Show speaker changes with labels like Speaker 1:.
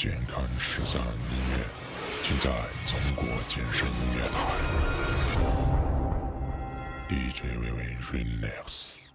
Speaker 1: 健康十三音乐，尽在中国健身音乐台。DJ 微微 Relax。